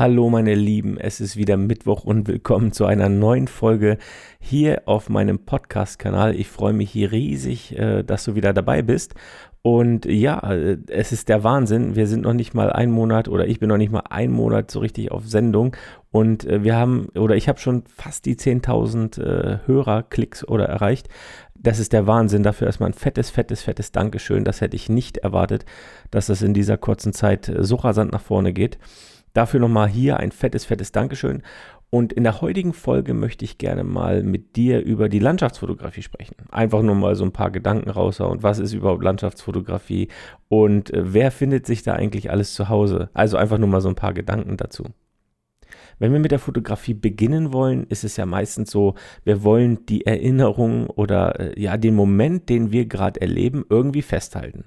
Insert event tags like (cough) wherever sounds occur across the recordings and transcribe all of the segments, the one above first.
Hallo meine Lieben, es ist wieder Mittwoch und willkommen zu einer neuen Folge hier auf meinem Podcast-Kanal. Ich freue mich hier riesig, äh, dass du wieder dabei bist. Und ja, äh, es ist der Wahnsinn. Wir sind noch nicht mal ein Monat oder ich bin noch nicht mal ein Monat so richtig auf Sendung. Und äh, wir haben, oder ich habe schon fast die 10.000 Hörerklicks oder erreicht. Das ist der Wahnsinn. Dafür erstmal ein fettes, fettes, fettes Dankeschön. Das hätte ich nicht erwartet, dass das in dieser kurzen Zeit so rasant nach vorne geht. Dafür nochmal hier ein fettes, fettes Dankeschön. Und in der heutigen Folge möchte ich gerne mal mit dir über die Landschaftsfotografie sprechen. Einfach nur mal so ein paar Gedanken raushauen. Was ist überhaupt Landschaftsfotografie und äh, wer findet sich da eigentlich alles zu Hause? Also einfach nur mal so ein paar Gedanken dazu. Wenn wir mit der Fotografie beginnen wollen, ist es ja meistens so, wir wollen die Erinnerung oder äh, ja den Moment, den wir gerade erleben, irgendwie festhalten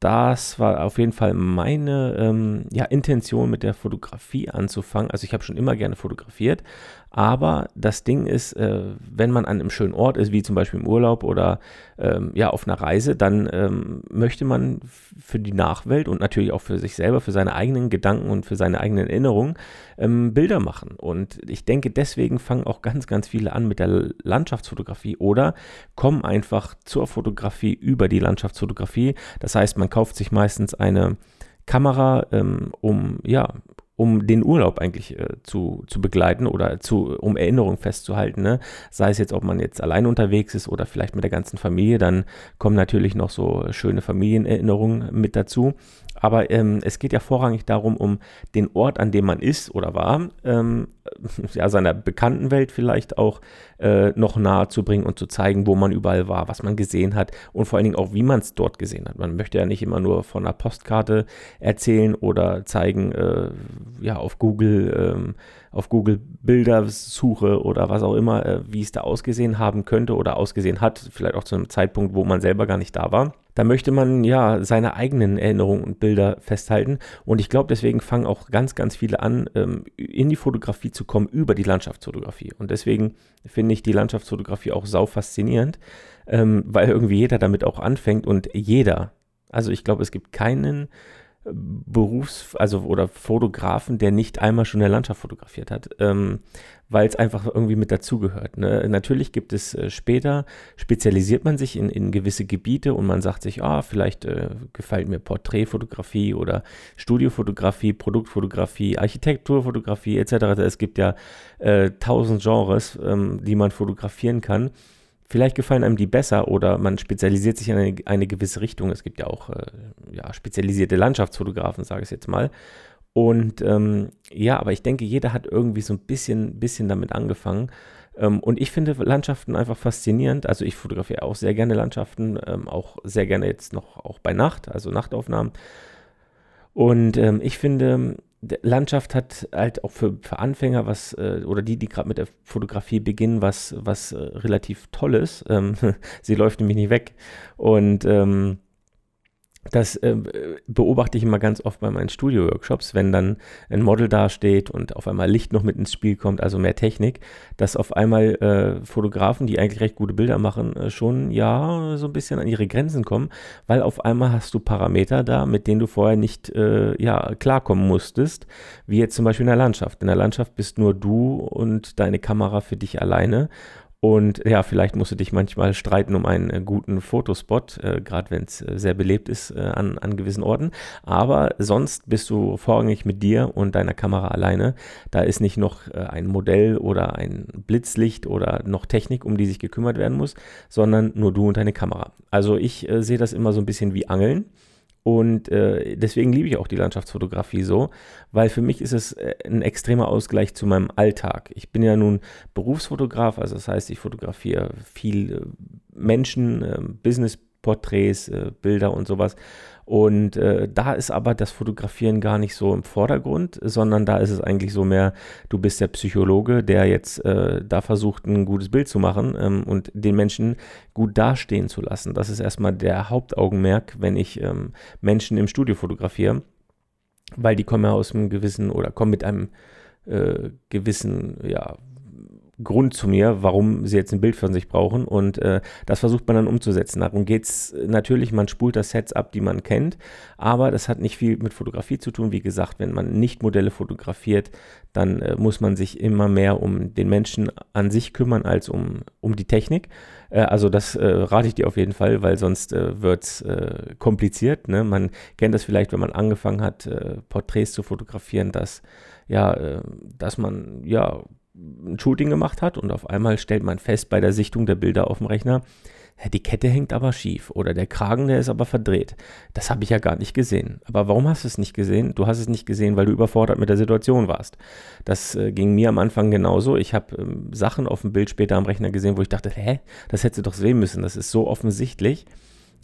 das war auf jeden Fall meine ähm, ja, Intention mit der Fotografie anzufangen. Also ich habe schon immer gerne fotografiert, aber das Ding ist, äh, wenn man an einem schönen Ort ist, wie zum Beispiel im Urlaub oder ähm, ja auf einer Reise, dann ähm, möchte man für die Nachwelt und natürlich auch für sich selber, für seine eigenen Gedanken und für seine eigenen Erinnerungen ähm, Bilder machen. Und ich denke, deswegen fangen auch ganz, ganz viele an mit der Landschaftsfotografie oder kommen einfach zur Fotografie über die Landschaftsfotografie. Das heißt, man kauft sich meistens eine Kamera, ähm, um ja, um den Urlaub eigentlich äh, zu, zu begleiten oder zu, um Erinnerungen festzuhalten. Ne? Sei es jetzt, ob man jetzt allein unterwegs ist oder vielleicht mit der ganzen Familie, dann kommen natürlich noch so schöne Familienerinnerungen mit dazu. Aber ähm, es geht ja vorrangig darum, um den Ort, an dem man ist oder war, ähm, (laughs) ja, seiner bekannten Welt vielleicht auch äh, noch nahe zu bringen und zu zeigen, wo man überall war, was man gesehen hat und vor allen Dingen auch, wie man es dort gesehen hat. Man möchte ja nicht immer nur von einer Postkarte erzählen oder zeigen, äh, ja, auf Google, ähm, auf Google Bildersuche oder was auch immer, äh, wie es da ausgesehen haben könnte oder ausgesehen hat, vielleicht auch zu einem Zeitpunkt, wo man selber gar nicht da war. Da möchte man ja seine eigenen Erinnerungen und Bilder festhalten. Und ich glaube, deswegen fangen auch ganz, ganz viele an, ähm, in die Fotografie zu kommen über die Landschaftsfotografie. Und deswegen finde ich die Landschaftsfotografie auch sau faszinierend, ähm, weil irgendwie jeder damit auch anfängt und jeder, also ich glaube, es gibt keinen Berufs-, also oder Fotografen, der nicht einmal schon eine Landschaft fotografiert hat, ähm, weil es einfach irgendwie mit dazugehört. Ne? Natürlich gibt es äh, später, spezialisiert man sich in, in gewisse Gebiete und man sagt sich, ah, vielleicht äh, gefällt mir Porträtfotografie oder Studiofotografie, Produktfotografie, Architekturfotografie etc. Es gibt ja äh, tausend Genres, ähm, die man fotografieren kann. Vielleicht gefallen einem die besser oder man spezialisiert sich in eine, eine gewisse Richtung. Es gibt ja auch äh, ja, spezialisierte Landschaftsfotografen, sage ich jetzt mal. Und ähm, ja, aber ich denke, jeder hat irgendwie so ein bisschen, bisschen damit angefangen. Ähm, und ich finde Landschaften einfach faszinierend. Also ich fotografiere auch sehr gerne Landschaften, ähm, auch sehr gerne jetzt noch auch bei Nacht, also Nachtaufnahmen. Und ähm, ich finde, Landschaft hat halt auch für, für Anfänger was, äh, oder die, die gerade mit der Fotografie beginnen, was, was äh, relativ Tolles. Ähm, (laughs) sie läuft nämlich nicht weg. Und ähm, das äh, beobachte ich immer ganz oft bei meinen Studio-Workshops, wenn dann ein Model dasteht und auf einmal Licht noch mit ins Spiel kommt, also mehr Technik, dass auf einmal äh, Fotografen, die eigentlich recht gute Bilder machen, äh, schon ja so ein bisschen an ihre Grenzen kommen, weil auf einmal hast du Parameter da, mit denen du vorher nicht äh, ja, klarkommen musstest, wie jetzt zum Beispiel in der Landschaft. In der Landschaft bist nur du und deine Kamera für dich alleine und ja, vielleicht musst du dich manchmal streiten um einen äh, guten Fotospot, äh, gerade wenn es äh, sehr belebt ist äh, an, an gewissen Orten. Aber sonst bist du vorrangig mit dir und deiner Kamera alleine. Da ist nicht noch ein Modell oder ein Blitzlicht oder noch Technik, um die sich gekümmert werden muss, sondern nur du und deine Kamera. Also ich sehe das immer so ein bisschen wie Angeln. Und äh, deswegen liebe ich auch die Landschaftsfotografie so, weil für mich ist es äh, ein extremer Ausgleich zu meinem Alltag. Ich bin ja nun Berufsfotograf, also das heißt, ich fotografiere viel äh, Menschen, äh, Business-Porträts, äh, Bilder und sowas. Und äh, da ist aber das Fotografieren gar nicht so im Vordergrund, sondern da ist es eigentlich so mehr, du bist der Psychologe, der jetzt äh, da versucht, ein gutes Bild zu machen ähm, und den Menschen gut dastehen zu lassen. Das ist erstmal der Hauptaugenmerk, wenn ich ähm, Menschen im Studio fotografiere, weil die kommen ja aus einem gewissen oder kommen mit einem äh, gewissen, ja, Grund zu mir, warum sie jetzt ein Bild von sich brauchen. Und äh, das versucht man dann umzusetzen. Darum geht es natürlich, man spult das Sets ab, die man kennt, aber das hat nicht viel mit Fotografie zu tun. Wie gesagt, wenn man nicht Modelle fotografiert, dann äh, muss man sich immer mehr um den Menschen an sich kümmern als um, um die Technik. Äh, also das äh, rate ich dir auf jeden Fall, weil sonst äh, wird es äh, kompliziert. Ne? Man kennt das vielleicht, wenn man angefangen hat, Porträts zu fotografieren, dass ja, dass man ja ein Shooting gemacht hat und auf einmal stellt man fest bei der Sichtung der Bilder auf dem Rechner, die Kette hängt aber schief oder der Kragen, der ist aber verdreht. Das habe ich ja gar nicht gesehen. Aber warum hast du es nicht gesehen? Du hast es nicht gesehen, weil du überfordert mit der Situation warst. Das äh, ging mir am Anfang genauso. Ich habe ähm, Sachen auf dem Bild später am Rechner gesehen, wo ich dachte, hä, das hättest du doch sehen müssen. Das ist so offensichtlich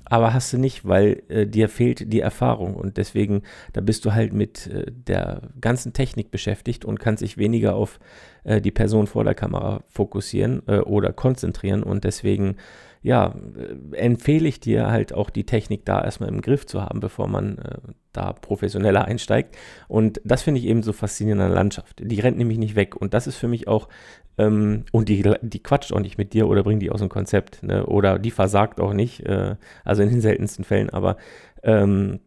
aber hast du nicht, weil äh, dir fehlt die Erfahrung. Und deswegen, da bist du halt mit äh, der ganzen Technik beschäftigt und kannst dich weniger auf äh, die Person vor der Kamera fokussieren äh, oder konzentrieren. Und deswegen, ja, äh, empfehle ich dir halt auch die Technik da erstmal im Griff zu haben, bevor man äh, da professioneller einsteigt und das finde ich eben so faszinierend an der Landschaft. Die rennt nämlich nicht weg und das ist für mich auch ähm, und die, die quatscht auch nicht mit dir oder bringt die aus dem Konzept. Ne? Oder die versagt auch nicht, äh, also in den seltensten Fällen. Aber ähm,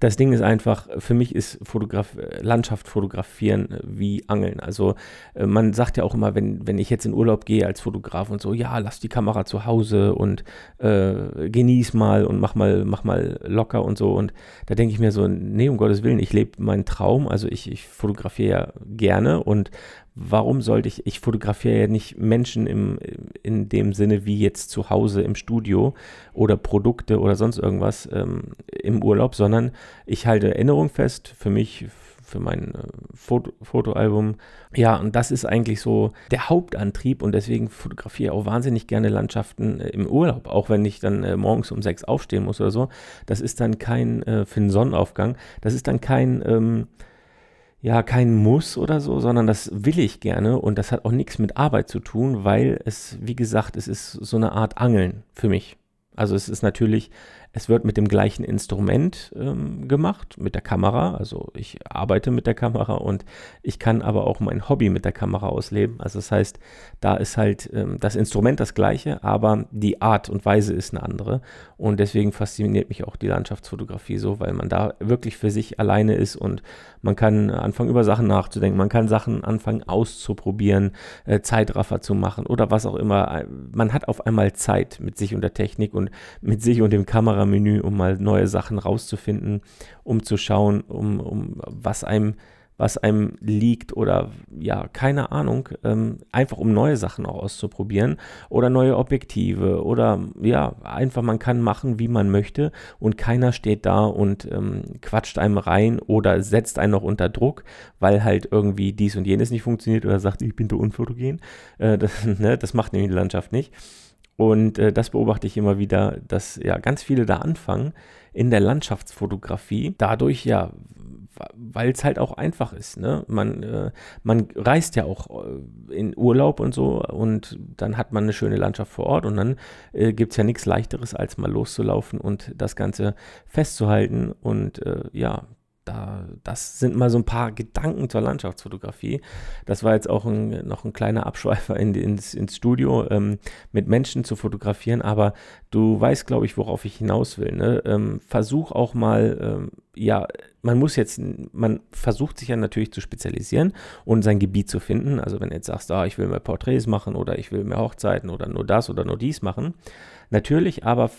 das Ding ist einfach, für mich ist Fotograf Landschaft fotografieren wie Angeln. Also äh, man sagt ja auch immer, wenn, wenn ich jetzt in Urlaub gehe als Fotograf und so, ja, lass die Kamera zu Hause und äh, genieß mal und mach mal, mach mal locker und so. Und da denke ich mir so, nee, um Gottes Willen, ich lebe meinen Traum. Also ich, ich fotografiere ja gerne und warum sollte ich, ich fotografiere ja nicht Menschen im, in dem Sinne wie jetzt zu Hause im Studio oder Produkte oder sonst irgendwas ähm, im Urlaub, sondern ich halte Erinnerung fest für mich, für mein äh, Foto, Fotoalbum. Ja, und das ist eigentlich so der Hauptantrieb und deswegen fotografiere ich auch wahnsinnig gerne Landschaften äh, im Urlaub, auch wenn ich dann äh, morgens um sechs aufstehen muss oder so. Das ist dann kein, für einen Sonnenaufgang, das ist dann kein, ähm, ja kein Muss oder so, sondern das will ich gerne und das hat auch nichts mit Arbeit zu tun, weil es, wie gesagt, es ist so eine Art Angeln für mich. Also es ist natürlich es wird mit dem gleichen Instrument ähm, gemacht, mit der Kamera. Also ich arbeite mit der Kamera und ich kann aber auch mein Hobby mit der Kamera ausleben. Also das heißt, da ist halt ähm, das Instrument das gleiche, aber die Art und Weise ist eine andere. Und deswegen fasziniert mich auch die Landschaftsfotografie so, weil man da wirklich für sich alleine ist und man kann anfangen über Sachen nachzudenken, man kann Sachen anfangen auszuprobieren, äh, Zeitraffer zu machen oder was auch immer. Man hat auf einmal Zeit mit sich und der Technik und mit sich und dem Kamera Kameramenü, um mal neue Sachen rauszufinden, um zu schauen, um, um was einem was einem liegt oder ja, keine Ahnung, ähm, einfach um neue Sachen auch auszuprobieren oder neue Objektive oder ja, einfach man kann machen, wie man möchte und keiner steht da und ähm, quatscht einem rein oder setzt einen noch unter Druck, weil halt irgendwie dies und jenes nicht funktioniert oder sagt, ich bin zu unfotogen. Äh, das, ne, das macht nämlich die Landschaft nicht. Und äh, das beobachte ich immer wieder, dass ja ganz viele da anfangen in der Landschaftsfotografie. Dadurch ja, weil es halt auch einfach ist. Ne? Man, äh, man reist ja auch äh, in Urlaub und so und dann hat man eine schöne Landschaft vor Ort und dann äh, gibt es ja nichts leichteres, als mal loszulaufen und das Ganze festzuhalten und äh, ja, da, das sind mal so ein paar Gedanken zur Landschaftsfotografie. Das war jetzt auch ein, noch ein kleiner Abschweifer in, ins, ins Studio, ähm, mit Menschen zu fotografieren. Aber du weißt, glaube ich, worauf ich hinaus will. Ne? Ähm, versuch auch mal, ähm, ja, man muss jetzt, man versucht sich ja natürlich zu spezialisieren und sein Gebiet zu finden. Also wenn du jetzt sagst, ah, ich will mehr Porträts machen oder ich will mehr Hochzeiten oder nur das oder nur dies machen. Natürlich, aber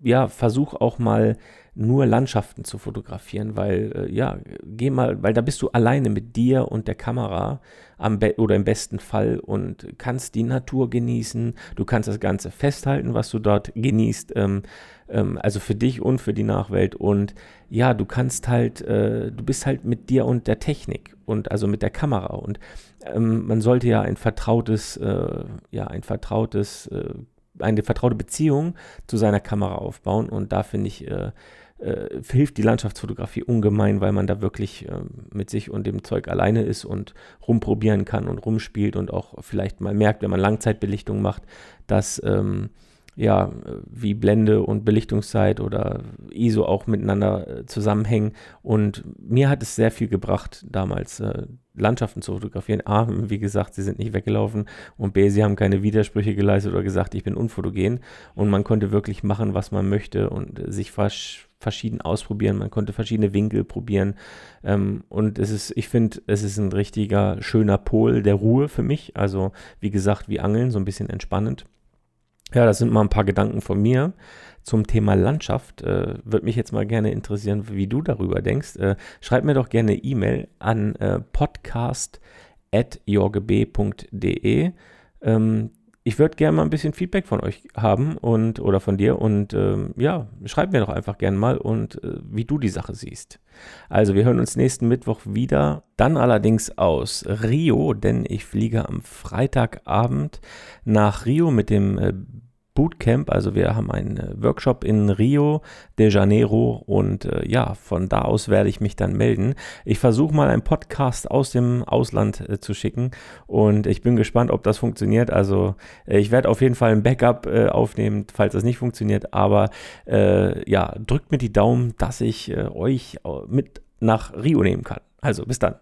ja, versuch auch mal nur Landschaften zu fotografieren, weil äh, ja, geh mal, weil da bist du alleine mit dir und der Kamera am Be oder im besten Fall und kannst die Natur genießen, du kannst das Ganze festhalten, was du dort genießt, ähm, ähm, also für dich und für die Nachwelt. Und ja, du kannst halt, äh, du bist halt mit dir und der Technik und also mit der Kamera. Und ähm, man sollte ja ein vertrautes, äh, ja, ein vertrautes äh, eine vertraute Beziehung zu seiner Kamera aufbauen. Und da finde ich, äh, äh, hilft die Landschaftsfotografie ungemein, weil man da wirklich äh, mit sich und dem Zeug alleine ist und rumprobieren kann und rumspielt und auch vielleicht mal merkt, wenn man Langzeitbelichtung macht, dass, ähm, ja, wie Blende und Belichtungszeit oder ISO auch miteinander äh, zusammenhängen. Und mir hat es sehr viel gebracht, damals äh, Landschaften zu fotografieren. A, wie gesagt, sie sind nicht weggelaufen und B, sie haben keine Widersprüche geleistet oder gesagt, ich bin unfotogen. Und man konnte wirklich machen, was man möchte und sich fast verschieden ausprobieren. Man konnte verschiedene Winkel probieren. Ähm, und es ist, ich finde, es ist ein richtiger schöner Pol der Ruhe für mich. Also, wie gesagt, wie Angeln, so ein bisschen entspannend. Ja, das sind mal ein paar Gedanken von mir zum Thema Landschaft. Äh, Würde mich jetzt mal gerne interessieren, wie du darüber denkst. Äh, schreib mir doch gerne E-Mail an äh, podcast.jorgeb.de. Ähm, ich würde gerne mal ein bisschen Feedback von euch haben und oder von dir und ähm, ja, schreib mir doch einfach gerne mal und äh, wie du die Sache siehst. Also wir hören uns nächsten Mittwoch wieder, dann allerdings aus Rio, denn ich fliege am Freitagabend nach Rio mit dem äh, Bootcamp. Also wir haben einen äh, Workshop in Rio de Janeiro und äh, ja, von da aus werde ich mich dann melden. Ich versuche mal einen Podcast aus dem Ausland äh, zu schicken und ich bin gespannt, ob das funktioniert. Also äh, ich werde auf jeden Fall ein Backup äh, aufnehmen, falls das nicht funktioniert. Aber äh, ja, drückt mir die Daumen, dass ich euch mit nach Rio nehmen kann. Also bis dann.